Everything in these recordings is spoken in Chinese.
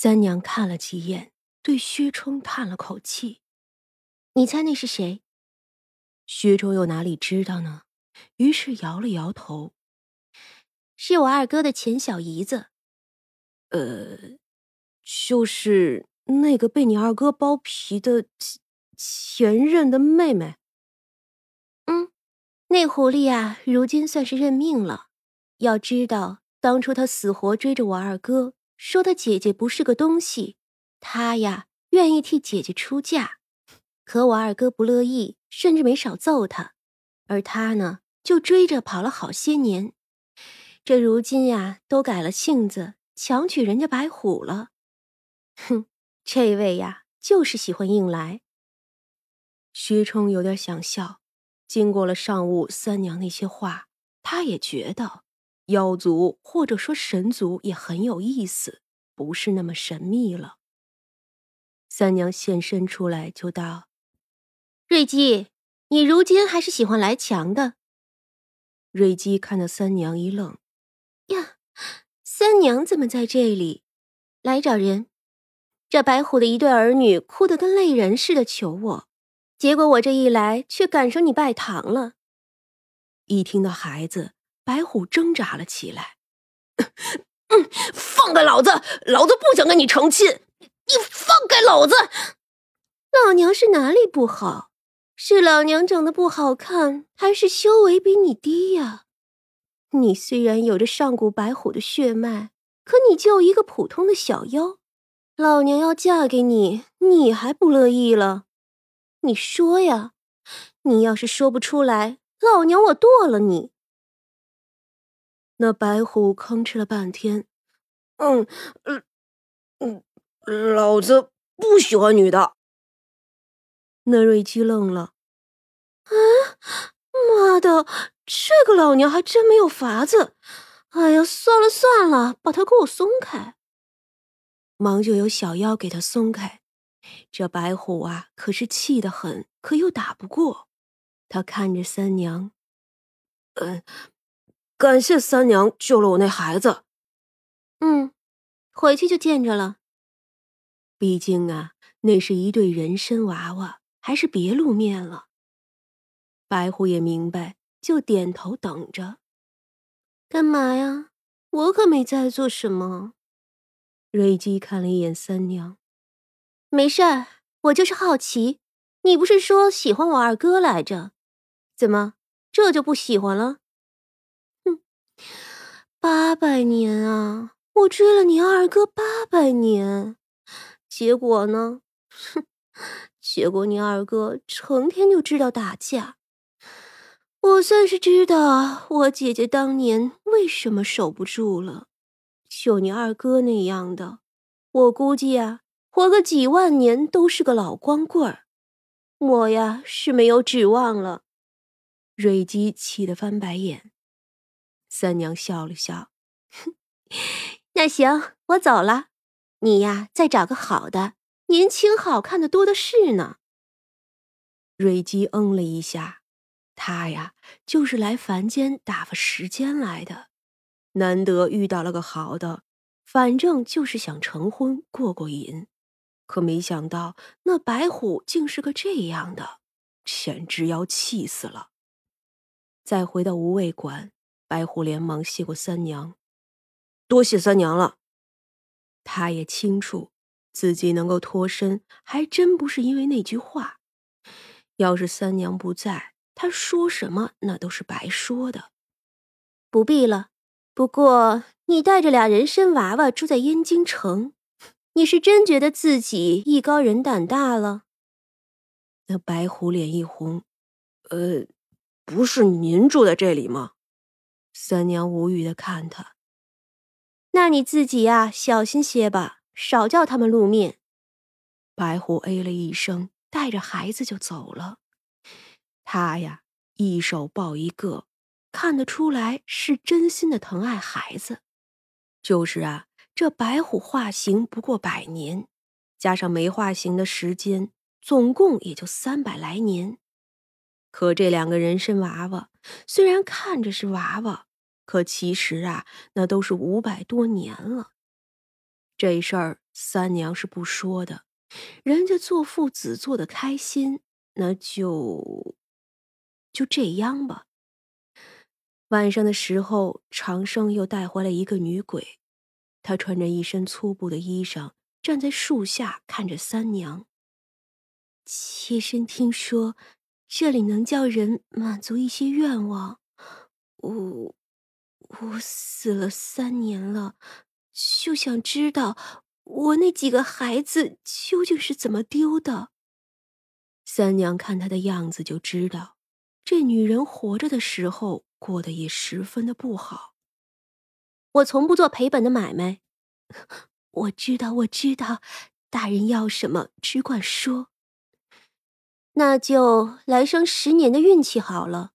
三娘看了几眼，对薛冲叹了口气：“你猜那是谁？”薛冲又哪里知道呢？于是摇了摇头：“是我二哥的前小姨子。”“呃，就是那个被你二哥剥皮的前前任的妹妹。”“嗯，那狐狸啊，如今算是认命了。要知道，当初他死活追着我二哥。”说他姐姐不是个东西，他呀愿意替姐姐出嫁，可我二哥不乐意，甚至没少揍他，而他呢就追着跑了好些年，这如今呀都改了性子，强娶人家白虎了。哼，这位呀就是喜欢硬来。薛冲有点想笑，经过了上午三娘那些话，他也觉得。妖族或者说神族也很有意思，不是那么神秘了。三娘现身出来就道：“瑞姬，你如今还是喜欢来强的。”瑞姬看到三娘一愣：“呀，三娘怎么在这里？来找人？这白虎的一对儿女哭得跟泪人似的求我，结果我这一来却赶上你拜堂了。”一听到孩子。白虎挣扎了起来，“放开老子！老子不想跟你成亲！你放开老子！”老娘是哪里不好？是老娘长得不好看，还是修为比你低呀？你虽然有着上古白虎的血脉，可你就一个普通的小妖。老娘要嫁给你，你还不乐意了？你说呀！你要是说不出来，老娘我剁了你！那白虎吭哧了半天，嗯，嗯，嗯，老子不喜欢女的。那瑞姬愣了，啊，妈的，这个老娘还真没有法子。哎呀，算了算了，把他给我松开。忙就有小妖给他松开。这白虎啊，可是气得很，可又打不过。他看着三娘，嗯。感谢三娘救了我那孩子。嗯，回去就见着了。毕竟啊，那是一对人参娃娃，还是别露面了。白虎也明白，就点头等着。干嘛呀？我可没在做什么。瑞姬看了一眼三娘，没事儿，我就是好奇。你不是说喜欢我二哥来着？怎么这就不喜欢了？八百年啊！我追了你二哥八百年，结果呢？哼，结果你二哥成天就知道打架。我算是知道我姐姐当年为什么守不住了。就你二哥那样的，我估计啊，活个几万年都是个老光棍儿。我呀是没有指望了。瑞姬气得翻白眼。三娘笑了笑，那行，我走了。你呀，再找个好的，年轻好看的多的是呢。瑞姬嗯了一下，他呀，就是来凡间打发时间来的，难得遇到了个好的，反正就是想成婚过过瘾。可没想到那白虎竟是个这样的，简直要气死了。再回到无畏馆。白虎连忙谢过三娘，多谢三娘了。他也清楚，自己能够脱身，还真不是因为那句话。要是三娘不在，他说什么那都是白说的。不必了。不过你带着俩人参娃娃住在燕京城，你是真觉得自己艺高人胆大了？那白狐脸一红，呃，不是您住在这里吗？三娘无语的看他，那你自己呀，小心些吧，少叫他们露面。白虎哎了一声，带着孩子就走了。他呀，一手抱一个，看得出来是真心的疼爱孩子。就是啊，这白虎化形不过百年，加上没化形的时间，总共也就三百来年。可这两个人参娃娃，虽然看着是娃娃。可其实啊，那都是五百多年了。这事儿三娘是不说的，人家做父子做的开心，那就就这样吧。晚上的时候，长生又带回来一个女鬼，她穿着一身粗布的衣裳，站在树下看着三娘。妾身听说，这里能叫人满足一些愿望。我我死了三年了，就想知道我那几个孩子究竟是怎么丢的。三娘看她的样子就知道，这女人活着的时候。过得也十分的不好。我从不做赔本的买卖。我知道，我知道，大人要什么只管说。那就来生十年的运气好了。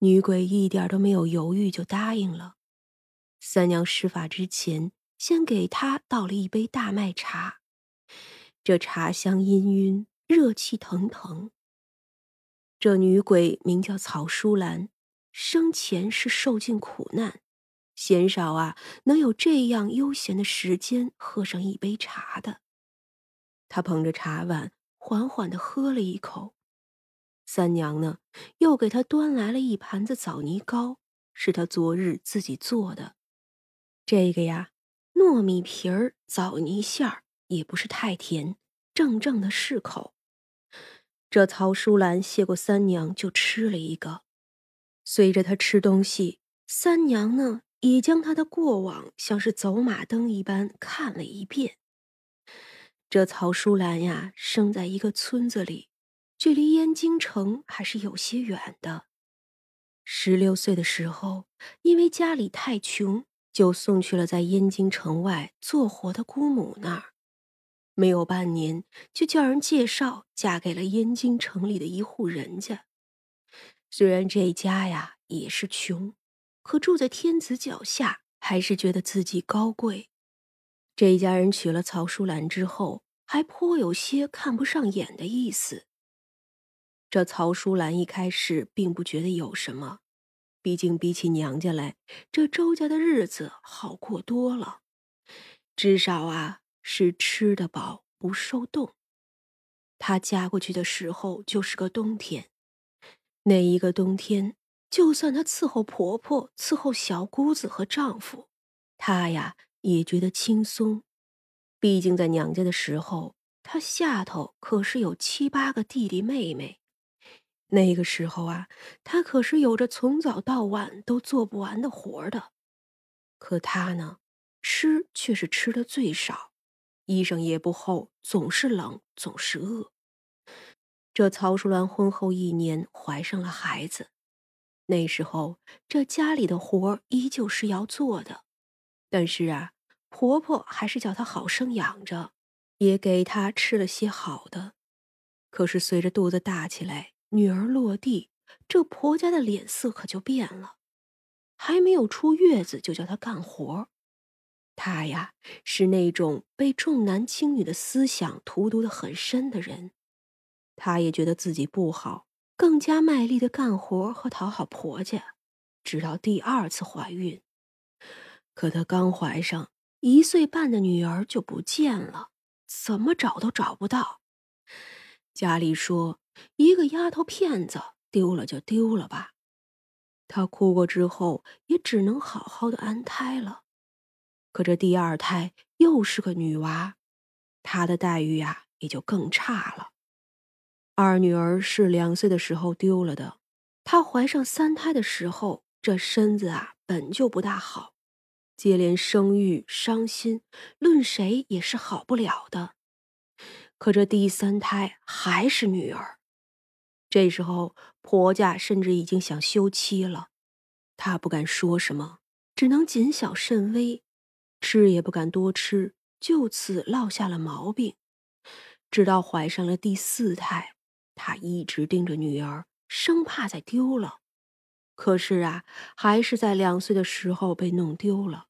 女鬼一点都没有犹豫，就答应了。三娘施法之前，先给她倒了一杯大麦茶，这茶香氤氲，热气腾腾。这女鬼名叫曹淑兰。生前是受尽苦难，鲜少啊能有这样悠闲的时间喝上一杯茶的。他捧着茶碗，缓缓的喝了一口。三娘呢，又给他端来了一盘子枣泥糕，是他昨日自己做的。这个呀，糯米皮儿、枣泥馅儿，也不是太甜，正正的适口。这曹淑兰谢过三娘，就吃了一个。随着他吃东西，三娘呢也将他的过往像是走马灯一般看了一遍。这曹淑兰呀，生在一个村子里，距离燕京城还是有些远的。十六岁的时候，因为家里太穷，就送去了在燕京城外做活的姑母那儿。没有半年，就叫人介绍嫁给了燕京城里的一户人家。虽然这家呀也是穷，可住在天子脚下，还是觉得自己高贵。这一家人娶了曹淑兰之后，还颇有些看不上眼的意思。这曹淑兰一开始并不觉得有什么，毕竟比起娘家来，这周家的日子好过多了，至少啊是吃得饱不受冻。她嫁过去的时候就是个冬天。那一个冬天，就算她伺候婆婆、伺候小姑子和丈夫，她呀也觉得轻松。毕竟在娘家的时候，她下头可是有七八个弟弟妹妹。那个时候啊，她可是有着从早到晚都做不完的活的。可她呢，吃却是吃的最少，衣裳也不厚，总是冷，总是饿。这曹淑兰婚后一年怀上了孩子，那时候这家里的活依旧是要做的，但是啊，婆婆还是叫她好生养着，也给她吃了些好的。可是随着肚子大起来，女儿落地，这婆家的脸色可就变了，还没有出月子就叫她干活。她呀，是那种被重男轻女的思想荼毒的很深的人。她也觉得自己不好，更加卖力的干活和讨好婆家，直到第二次怀孕。可她刚怀上一岁半的女儿就不见了，怎么找都找不到。家里说一个丫头片子丢了就丢了吧，她哭过之后也只能好好的安胎了。可这第二胎又是个女娃，她的待遇呀也就更差了。二女儿是两岁的时候丢了的，她怀上三胎的时候，这身子啊本就不大好，接连生育伤心，论谁也是好不了的。可这第三胎还是女儿，这时候婆家甚至已经想休妻了，她不敢说什么，只能谨小慎微，吃也不敢多吃，就此落下了毛病，直到怀上了第四胎。他一直盯着女儿，生怕再丢了。可是啊，还是在两岁的时候被弄丢了。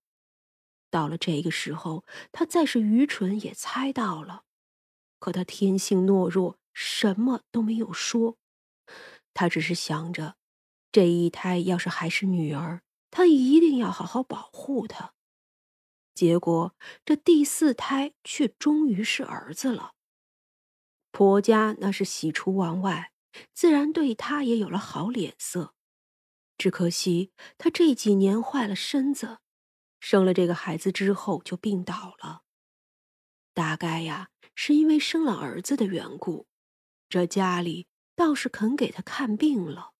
到了这个时候，他再是愚蠢也猜到了。可他天性懦弱，什么都没有说。他只是想着，这一胎要是还是女儿，他一定要好好保护她。结果这第四胎却终于是儿子了。婆家那是喜出望外，自然对她也有了好脸色。只可惜她这几年坏了身子，生了这个孩子之后就病倒了。大概呀，是因为生了儿子的缘故，这家里倒是肯给他看病了。